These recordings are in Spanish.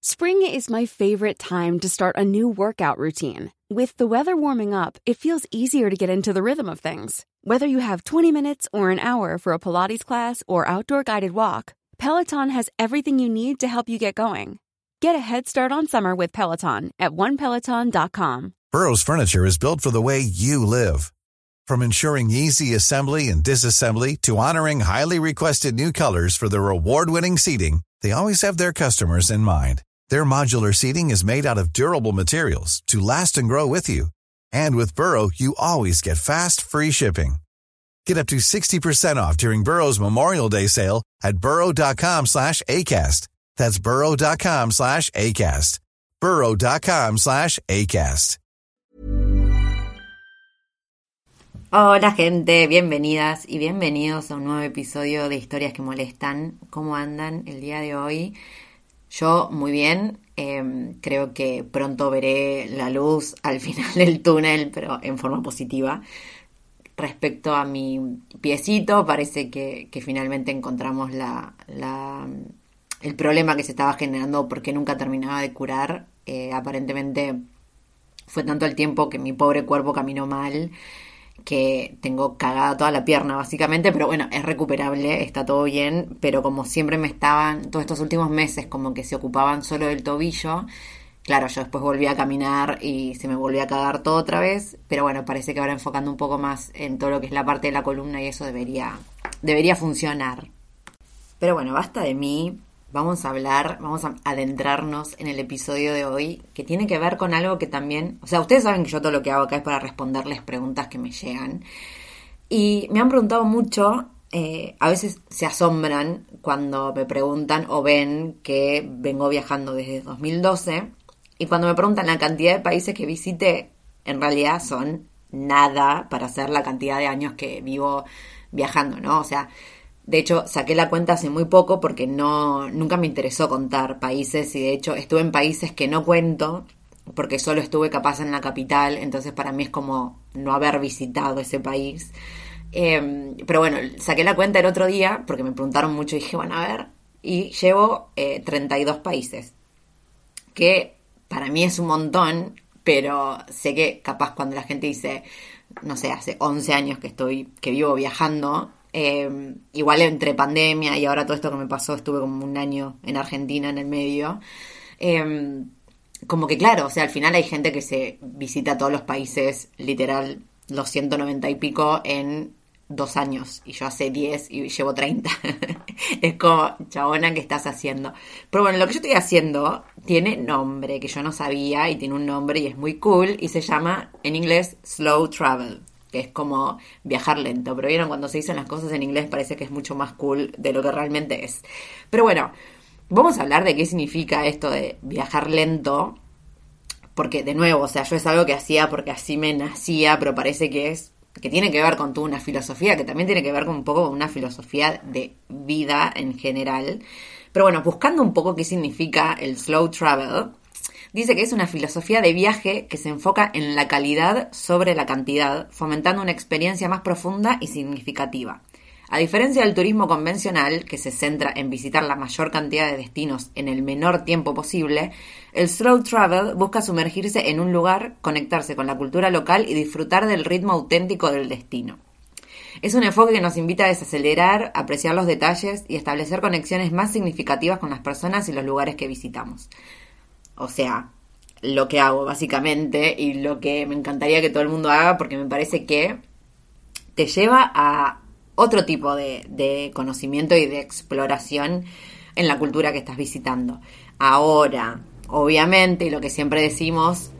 Spring is my favorite time to start a new workout routine. With the weather warming up, it feels easier to get into the rhythm of things. Whether you have 20 minutes or an hour for a Pilates class or outdoor guided walk, Peloton has everything you need to help you get going. Get a head start on summer with Peloton at onepeloton.com. Burrow's furniture is built for the way you live. From ensuring easy assembly and disassembly to honoring highly requested new colors for their award-winning seating, they always have their customers in mind. Their modular seating is made out of durable materials to last and grow with you. And with Burrow, you always get fast, free shipping. Get up to 60% off during Burrow's Memorial Day sale at burrow.com slash ACAST. That's burrow.com slash ACAST. burrow.com slash ACAST. Hola gente, bienvenidas y bienvenidos a un nuevo episodio de Historias que Molestan. ¿Cómo andan el día de hoy? Yo muy bien, eh, creo que pronto veré la luz al final del túnel, pero en forma positiva. Respecto a mi piecito, parece que, que finalmente encontramos la, la, el problema que se estaba generando porque nunca terminaba de curar. Eh, aparentemente fue tanto el tiempo que mi pobre cuerpo caminó mal que tengo cagada toda la pierna básicamente, pero bueno, es recuperable, está todo bien, pero como siempre me estaban, todos estos últimos meses como que se ocupaban solo del tobillo, claro, yo después volví a caminar y se me volvió a cagar todo otra vez, pero bueno, parece que ahora enfocando un poco más en todo lo que es la parte de la columna y eso debería, debería funcionar. Pero bueno, basta de mí, vamos a hablar, vamos a adentrarnos en el episodio de hoy, que tiene que ver con algo que también, o sea, ustedes saben que yo todo lo que hago acá es para responderles preguntas que me llegan. Y me han preguntado mucho, eh, a veces se asombran cuando me preguntan o ven que vengo viajando desde 2012 y cuando me preguntan la cantidad de países que visité, en realidad son nada para hacer la cantidad de años que vivo viajando, ¿no? O sea, de hecho, saqué la cuenta hace muy poco porque no, nunca me interesó contar países y de hecho estuve en países que no cuento porque solo estuve capaz en la capital, entonces para mí es como no haber visitado ese país. Em, pero bueno, saqué la cuenta el otro día porque me preguntaron mucho y dije, bueno, a ver, y llevo 32 eh, países, que para mí es un montón, pero sé que capaz cuando la gente dice, no sé, hace 11 años que estoy, que vivo viajando, eh, igual entre pandemia y ahora todo esto que me pasó, estuve como un año en Argentina en el medio. Eh, como que claro, o sea, al final hay gente que se visita todos los países, literal, los 190 y pico en dos años y yo hace 10 y llevo 30. es como, chabona, ¿qué estás haciendo? Pero bueno, lo que yo estoy haciendo tiene nombre que yo no sabía y tiene un nombre y es muy cool y se llama en inglés slow travel, que es como viajar lento. Pero vieron, cuando se dicen las cosas en inglés parece que es mucho más cool de lo que realmente es. Pero bueno, vamos a hablar de qué significa esto de viajar lento. Porque de nuevo, o sea, yo es algo que hacía porque así me nacía, pero parece que es que tiene que ver con toda una filosofía, que también tiene que ver con un poco con una filosofía de vida en general. Pero bueno, buscando un poco qué significa el slow travel, dice que es una filosofía de viaje que se enfoca en la calidad sobre la cantidad, fomentando una experiencia más profunda y significativa. A diferencia del turismo convencional, que se centra en visitar la mayor cantidad de destinos en el menor tiempo posible, el slow travel busca sumergirse en un lugar, conectarse con la cultura local y disfrutar del ritmo auténtico del destino. Es un enfoque que nos invita a desacelerar, apreciar los detalles y establecer conexiones más significativas con las personas y los lugares que visitamos. O sea, lo que hago básicamente y lo que me encantaría que todo el mundo haga porque me parece que te lleva a otro tipo de, conocimiento y de exploración en la cultura que estás visitando. Ahora, obviamente, y lo que siempre decimos,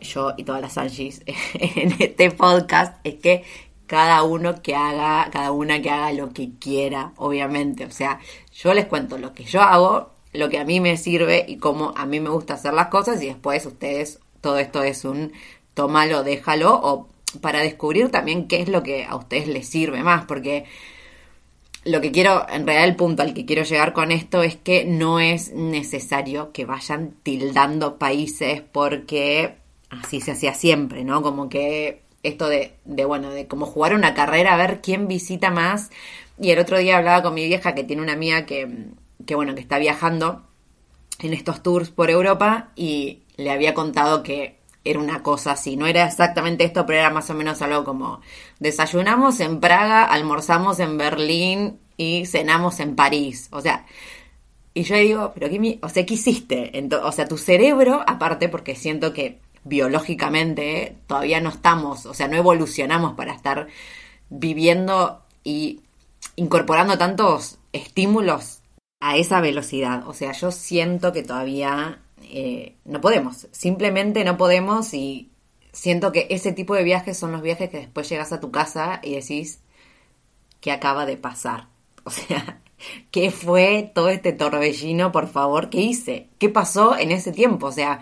yo y todas las Angies en este podcast, es que cada uno que haga, cada una que haga lo que quiera, obviamente. O sea, yo les cuento lo que yo hago, lo que a mí me sirve y cómo a mí me gusta hacer las cosas y después ustedes, todo esto es un tómalo, déjalo o para descubrir también qué es lo que a ustedes les sirve más, porque lo que quiero, en realidad el punto al que quiero llegar con esto es que no es necesario que vayan tildando países porque así se hacía siempre, ¿no? Como que esto de, de, bueno, de como jugar una carrera, a ver quién visita más. Y el otro día hablaba con mi vieja que tiene una amiga que, que bueno, que está viajando en estos tours por Europa y le había contado que era una cosa así, no era exactamente esto, pero era más o menos algo como desayunamos en Praga, almorzamos en Berlín y cenamos en París. O sea, y yo digo, pero ¿qué, o sea, ¿qué hiciste? o sea, tu cerebro, aparte porque siento que biológicamente todavía no estamos, o sea, no evolucionamos para estar viviendo y incorporando tantos estímulos a esa velocidad. O sea, yo siento que todavía eh, no podemos, simplemente no podemos y siento que ese tipo de viajes son los viajes que después llegas a tu casa y decís que acaba de pasar. O sea, ¿qué fue todo este torbellino, por favor? ¿Qué hice? ¿Qué pasó en ese tiempo? O sea,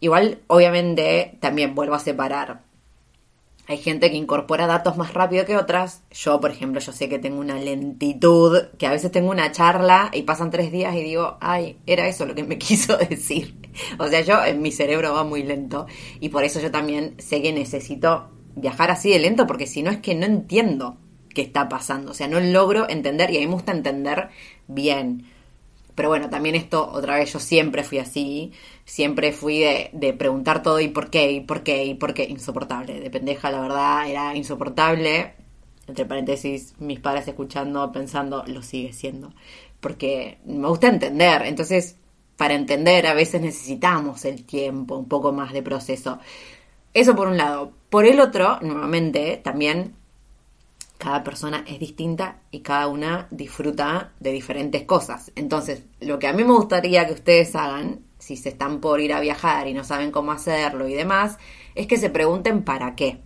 igual, obviamente, también vuelvo a separar hay gente que incorpora datos más rápido que otras. Yo, por ejemplo, yo sé que tengo una lentitud, que a veces tengo una charla y pasan tres días y digo, ay, era eso lo que me quiso decir. O sea, yo en mi cerebro va muy lento y por eso yo también sé que necesito viajar así de lento porque si no es que no entiendo qué está pasando. O sea, no logro entender y a mí me gusta entender bien. Pero bueno, también esto, otra vez, yo siempre fui así, siempre fui de, preguntar todo y por qué, y por qué, y por qué, insoportable. De pendeja, la verdad, era insoportable. Entre paréntesis, mis padres escuchando, pensando, lo sigue siendo. Porque me gusta entender. Entonces, para entender, a veces necesitamos el tiempo, un poco más de proceso. Eso por un lado. Por el otro, nuevamente, también cada persona es distinta y cada una disfruta de diferentes cosas. Entonces, lo que a mí me gustaría que ustedes hagan, si se están por ir a viajar y no saben cómo hacerlo y demás, es que se pregunten para qué.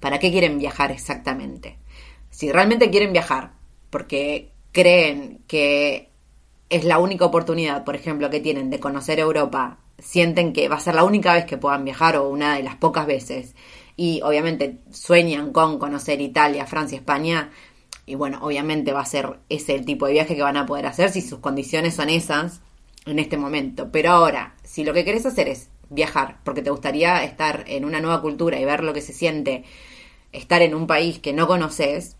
¿Para qué quieren viajar exactamente? Si realmente quieren viajar porque creen que es la única oportunidad, por ejemplo, que tienen de conocer Europa, sienten que va a ser la única vez que puedan viajar o una de las pocas veces, y obviamente sueñan con conocer Italia, Francia, España, y bueno, obviamente va a ser ese el tipo de viaje que van a poder hacer si sus condiciones son esas en este momento. Pero ahora, si lo que querés hacer es viajar, porque te gustaría estar en una nueva cultura y ver lo que se siente estar en un país que no conoces,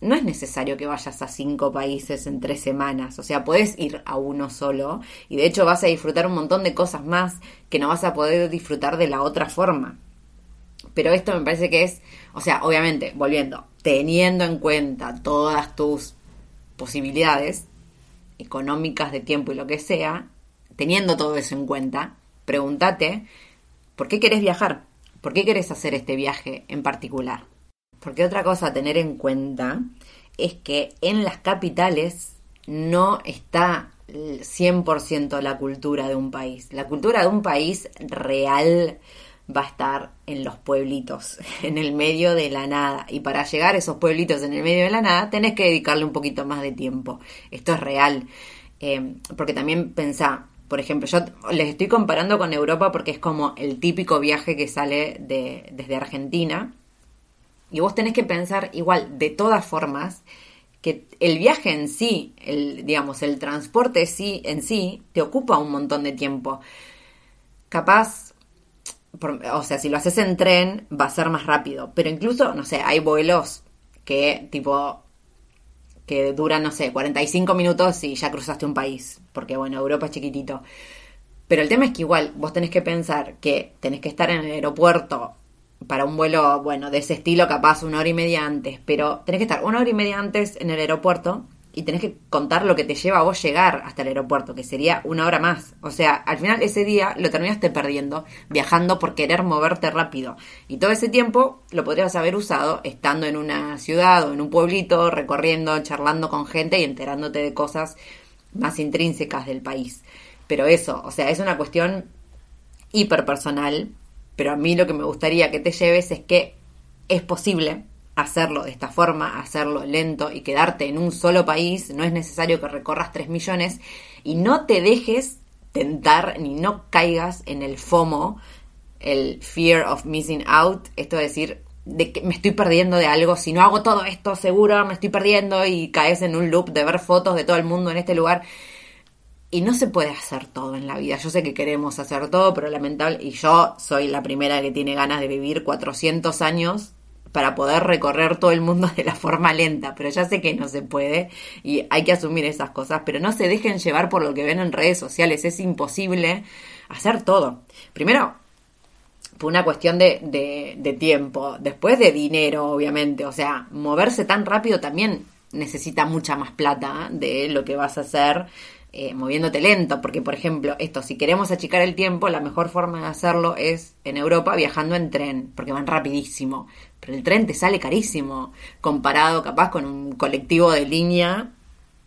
no es necesario que vayas a cinco países en tres semanas. O sea, puedes ir a uno solo y de hecho vas a disfrutar un montón de cosas más que no vas a poder disfrutar de la otra forma. Pero esto me parece que es, o sea, obviamente, volviendo, teniendo en cuenta todas tus posibilidades económicas de tiempo y lo que sea, teniendo todo eso en cuenta, pregúntate, ¿por qué querés viajar? ¿Por qué querés hacer este viaje en particular? Porque otra cosa a tener en cuenta es que en las capitales no está 100% la cultura de un país. La cultura de un país real va a estar en los pueblitos, en el medio de la nada. Y para llegar a esos pueblitos en el medio de la nada, tenés que dedicarle un poquito más de tiempo. Esto es real. Eh, porque también pensá, por ejemplo, yo les estoy comparando con Europa porque es como el típico viaje que sale de, desde Argentina. Y vos tenés que pensar igual, de todas formas, que el viaje en sí, el, digamos, el transporte sí, en sí, te ocupa un montón de tiempo. Capaz, o sea, si lo haces en tren, va a ser más rápido. Pero incluso, no sé, hay vuelos que tipo que duran, no sé, 45 minutos y ya cruzaste un país, porque bueno, Europa es chiquitito. Pero el tema es que igual vos tenés que pensar que tenés que estar en el aeropuerto para un vuelo, bueno, de ese estilo, capaz una hora y media antes, pero tenés que estar una hora y media antes en el aeropuerto y tenés que contar lo que te lleva a vos llegar hasta el aeropuerto, que sería una hora más. O sea, al final ese día lo terminaste perdiendo viajando por querer moverte rápido. Y todo ese tiempo lo podrías haber usado estando en una ciudad o en un pueblito, recorriendo, charlando con gente y enterándote de cosas más intrínsecas del país. Pero eso, o sea, es una cuestión hiperpersonal pero a mí lo que me gustaría que te lleves es que es posible hacerlo de esta forma, hacerlo lento y quedarte en un solo país. No es necesario que recorras 3 millones y no te dejes tentar ni no caigas en el FOMO, el fear of missing out, esto es decir, de que me estoy perdiendo de algo, si no hago todo esto seguro me estoy perdiendo y caes en un loop de ver fotos de todo el mundo en este lugar. Y no se puede hacer todo en la vida. Yo sé que queremos hacer todo, pero lamentable. Y yo soy la primera que tiene ganas de vivir 400 años para poder recorrer todo el mundo de la forma lenta. Pero ya sé que no se puede y hay que asumir esas cosas. Pero no se dejen llevar por lo que ven en redes sociales. Es imposible hacer todo. Primero, por una cuestión de, de, de tiempo. Después de dinero, obviamente. O sea, moverse tan rápido también necesita mucha más plata de lo que vas a hacer eh, moviéndote lento, porque por ejemplo, esto, si queremos achicar el tiempo, la mejor forma de hacerlo es en Europa viajando en tren, porque van rapidísimo, pero el tren te sale carísimo, comparado capaz con un colectivo de línea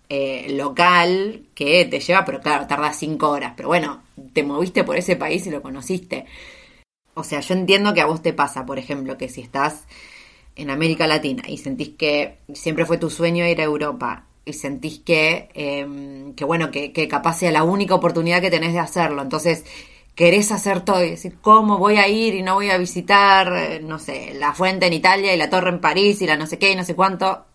eh, local que te lleva, pero claro, tarda cinco horas, pero bueno, te moviste por ese país y lo conociste. O sea, yo entiendo que a vos te pasa, por ejemplo, que si estás en América Latina y sentís que siempre fue tu sueño ir a Europa y sentís que, em, que bueno, que, que, capaz sea la única oportunidad que tenés de hacerlo. Entonces, querés hacer todo y decir, ¿cómo voy a ir y no voy a visitar, eh, no sé, la fuente en Italia y la torre en París y la no sé qué y no sé cuánto?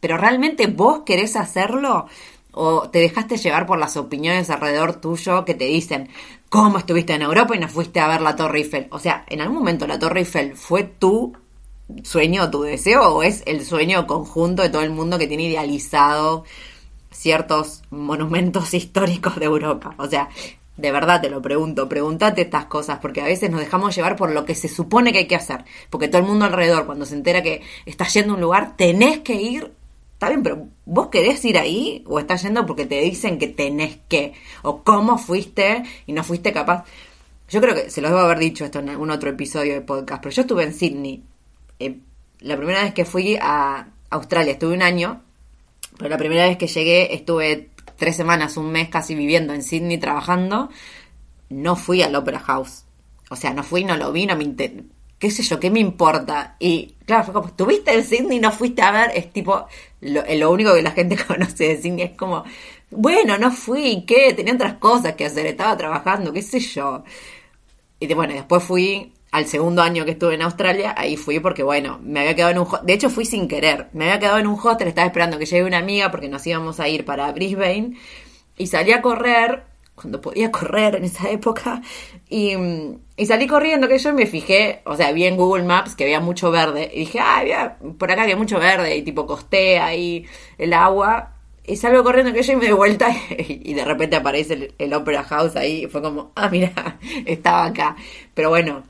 Pero realmente vos querés hacerlo o te dejaste llevar por las opiniones alrededor tuyo que te dicen, ¿cómo estuviste en Europa y no fuiste a ver la Torre Eiffel? O sea, en algún momento la Torre Eiffel fue tú sueño tu deseo o es el sueño conjunto de todo el mundo que tiene idealizado ciertos monumentos históricos de Europa? O sea, de verdad te lo pregunto, pregúntate estas cosas, porque a veces nos dejamos llevar por lo que se supone que hay que hacer, porque todo el mundo alrededor, cuando se entera que estás yendo a un lugar, tenés que ir, está bien, pero vos querés ir ahí o estás yendo porque te dicen que tenés que, o cómo fuiste y no fuiste capaz. Yo creo que se los debo haber dicho esto en algún otro episodio de podcast, pero yo estuve en Sydney eh, la primera vez que fui a Australia estuve un año, pero la primera vez que llegué estuve tres semanas, un mes casi viviendo en Sydney trabajando, no fui al Opera House. O sea, no fui, no lo vi, no me qué sé yo, qué me importa. Y claro, fue como, ¿estuviste en Sydney no fuiste a ver? Es tipo, lo, lo, único que la gente conoce de Sydney es como, bueno, no fui, ¿qué? Tenía otras cosas que hacer, estaba trabajando, qué sé yo. Y bueno, después fui al segundo año que estuve en Australia, ahí fui porque, bueno, me había quedado en un De hecho, fui sin querer. Me había quedado en un hostel, estaba esperando que llegue una amiga porque nos íbamos a ir para Brisbane. Y salí a correr, cuando podía correr en esa época. Y, y salí corriendo, que yo me fijé, o sea, vi en Google Maps que había mucho verde. Y dije, ah, había, por acá había mucho verde. Y tipo, costé ahí el agua. Y salgo corriendo que yo y me doy vuelta y, de repente aparece el, el, Opera House ahí. Y fue como, ah, mira, estaba acá. Pero bueno,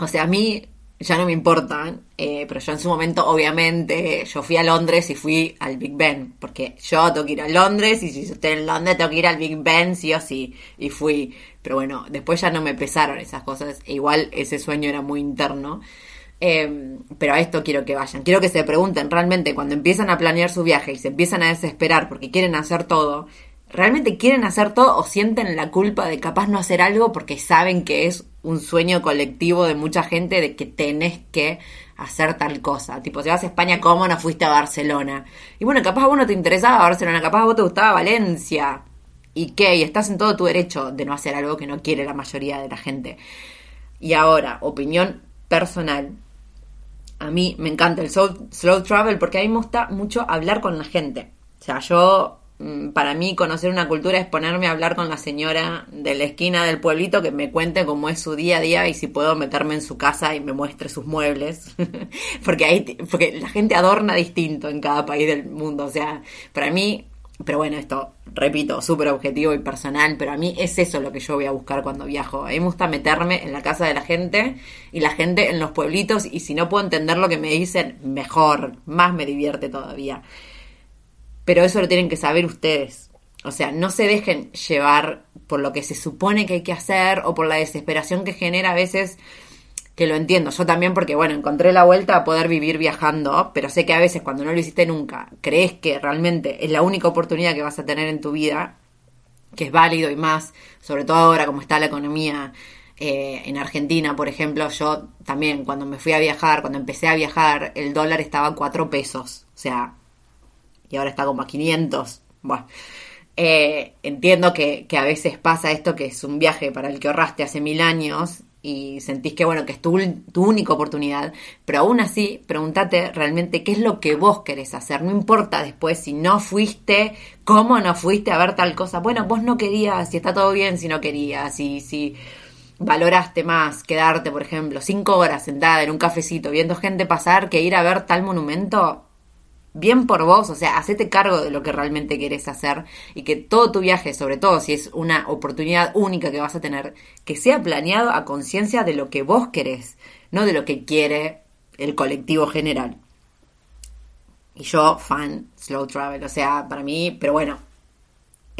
o sea, a mí ya no me importan, eh, pero yo en su momento, obviamente, yo fui a Londres y fui al Big Ben, porque yo tengo que ir a Londres y si estoy en Londres tengo que ir al Big Ben sí o sí, y fui. Pero bueno, después ya no me pesaron esas cosas, e igual ese sueño era muy interno. Em, pero a esto quiero que vayan. Quiero que se pregunten realmente cuando empiezan a planear su viaje y se empiezan a desesperar porque quieren hacer todo, ¿realmente quieren hacer todo o sienten la culpa de capaz no hacer algo porque saben que es un sueño colectivo de mucha gente de que tenés que hacer tal cosa? Tipo, si vas a España, ¿cómo no fuiste a Barcelona? Y bueno, capaz a vos no te interesaba Barcelona, capaz a vos te gustaba Valencia. ¿Y qué? Y estás en todo tu derecho de no hacer algo que no quiere la mayoría de la gente. Y ahora, opinión personal. A mí me encanta el slow, travel porque a mí me gusta mucho hablar con la gente. O sea, yo para mí conocer una cultura es ponerme a hablar con la señora de la esquina del pueblito que me cuente cómo es su día a día y si puedo meterme en su casa y me muestre sus muebles. porque ahí porque la gente adorna distinto en cada país del mundo, o sea, para mí pero bueno, esto, repito, súper objetivo y personal, pero a mí es eso lo que yo voy a buscar cuando viajo. A mí me gusta meterme en la casa de la gente y la gente en los pueblitos y si no puedo entender lo que me dicen, mejor, más me divierte todavía. Pero eso lo tienen que saber ustedes. O sea, no se dejen llevar por lo que se supone que hay que hacer o por la desesperación que genera a veces que lo entiendo. Yo también porque, bueno, encontré la vuelta a poder vivir viajando, pero sé que a veces cuando no lo hiciste nunca, crees que realmente es la única oportunidad que vas a tener en tu vida, que es válido y más, sobre todo ahora como está la economía eh, en Argentina, por ejemplo, yo también cuando me fui a viajar, cuando empecé a viajar, el dólar estaba a 4 pesos, o sea, y ahora está como a 500. Bueno, eh, entiendo que, a veces pasa esto, que es un viaje para el que ahorraste hace mil años y sentís que bueno, que es tu, tu, única oportunidad, pero aún así, pregúntate realmente qué es lo que vos querés hacer, no importa después si no fuiste, cómo no fuiste a ver tal cosa, bueno, vos no querías, si está todo bien si no querías, si, si valoraste más quedarte, por ejemplo, cinco horas sentada en un cafecito viendo gente pasar que ir a ver tal monumento, bien por vos, o sea, hacete cargo de lo que realmente querés hacer y que todo tu viaje, sobre todo si es una oportunidad única que vas a tener, que sea planeado a conciencia de lo que vos querés, no de lo que quiere el colectivo general. Y yo, fan slow travel, o sea, para mí, pero bueno,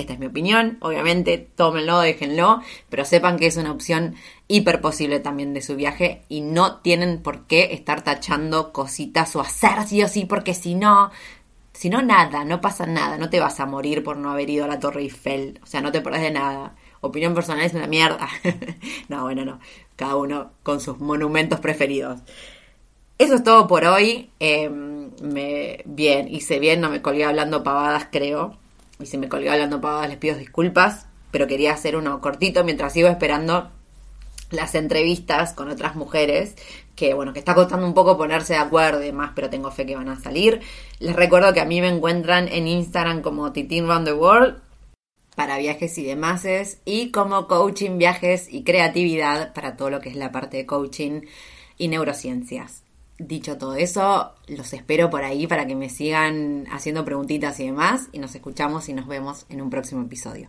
esta es mi opinión, obviamente, tómenlo, déjenlo, pero sepan que es una opción hiper posible también de su viaje y no tienen por qué estar tachando cositas o hacer sí o sí, porque si no, si no nada, no pasa nada, no te vas a morir por no haber ido a la Torre Eiffel, o sea, no te perdés de nada. Opinión personal es una mierda. no, bueno, no, cada uno con sus monumentos preferidos. Eso es todo por hoy. Em, me, bien, hice bien, no me colgué hablando pavadas, creo y si me colgué hablando pavadas les pido disculpas, pero quería hacer uno cortito mientras sigo esperando las entrevistas con otras mujeres, que bueno, que está costando un poco ponerse de acuerdo y demás, pero tengo fe que van a salir. Les recuerdo que a mí me encuentran en Instagram como Titin Round the World para viajes y demás y como coaching, viajes y creatividad para todo lo que es la parte de coaching y neurociencias. Dicho todo eso, los espero por ahí para que me sigan haciendo preguntitas y demás y nos escuchamos y nos vemos en un próximo episodio.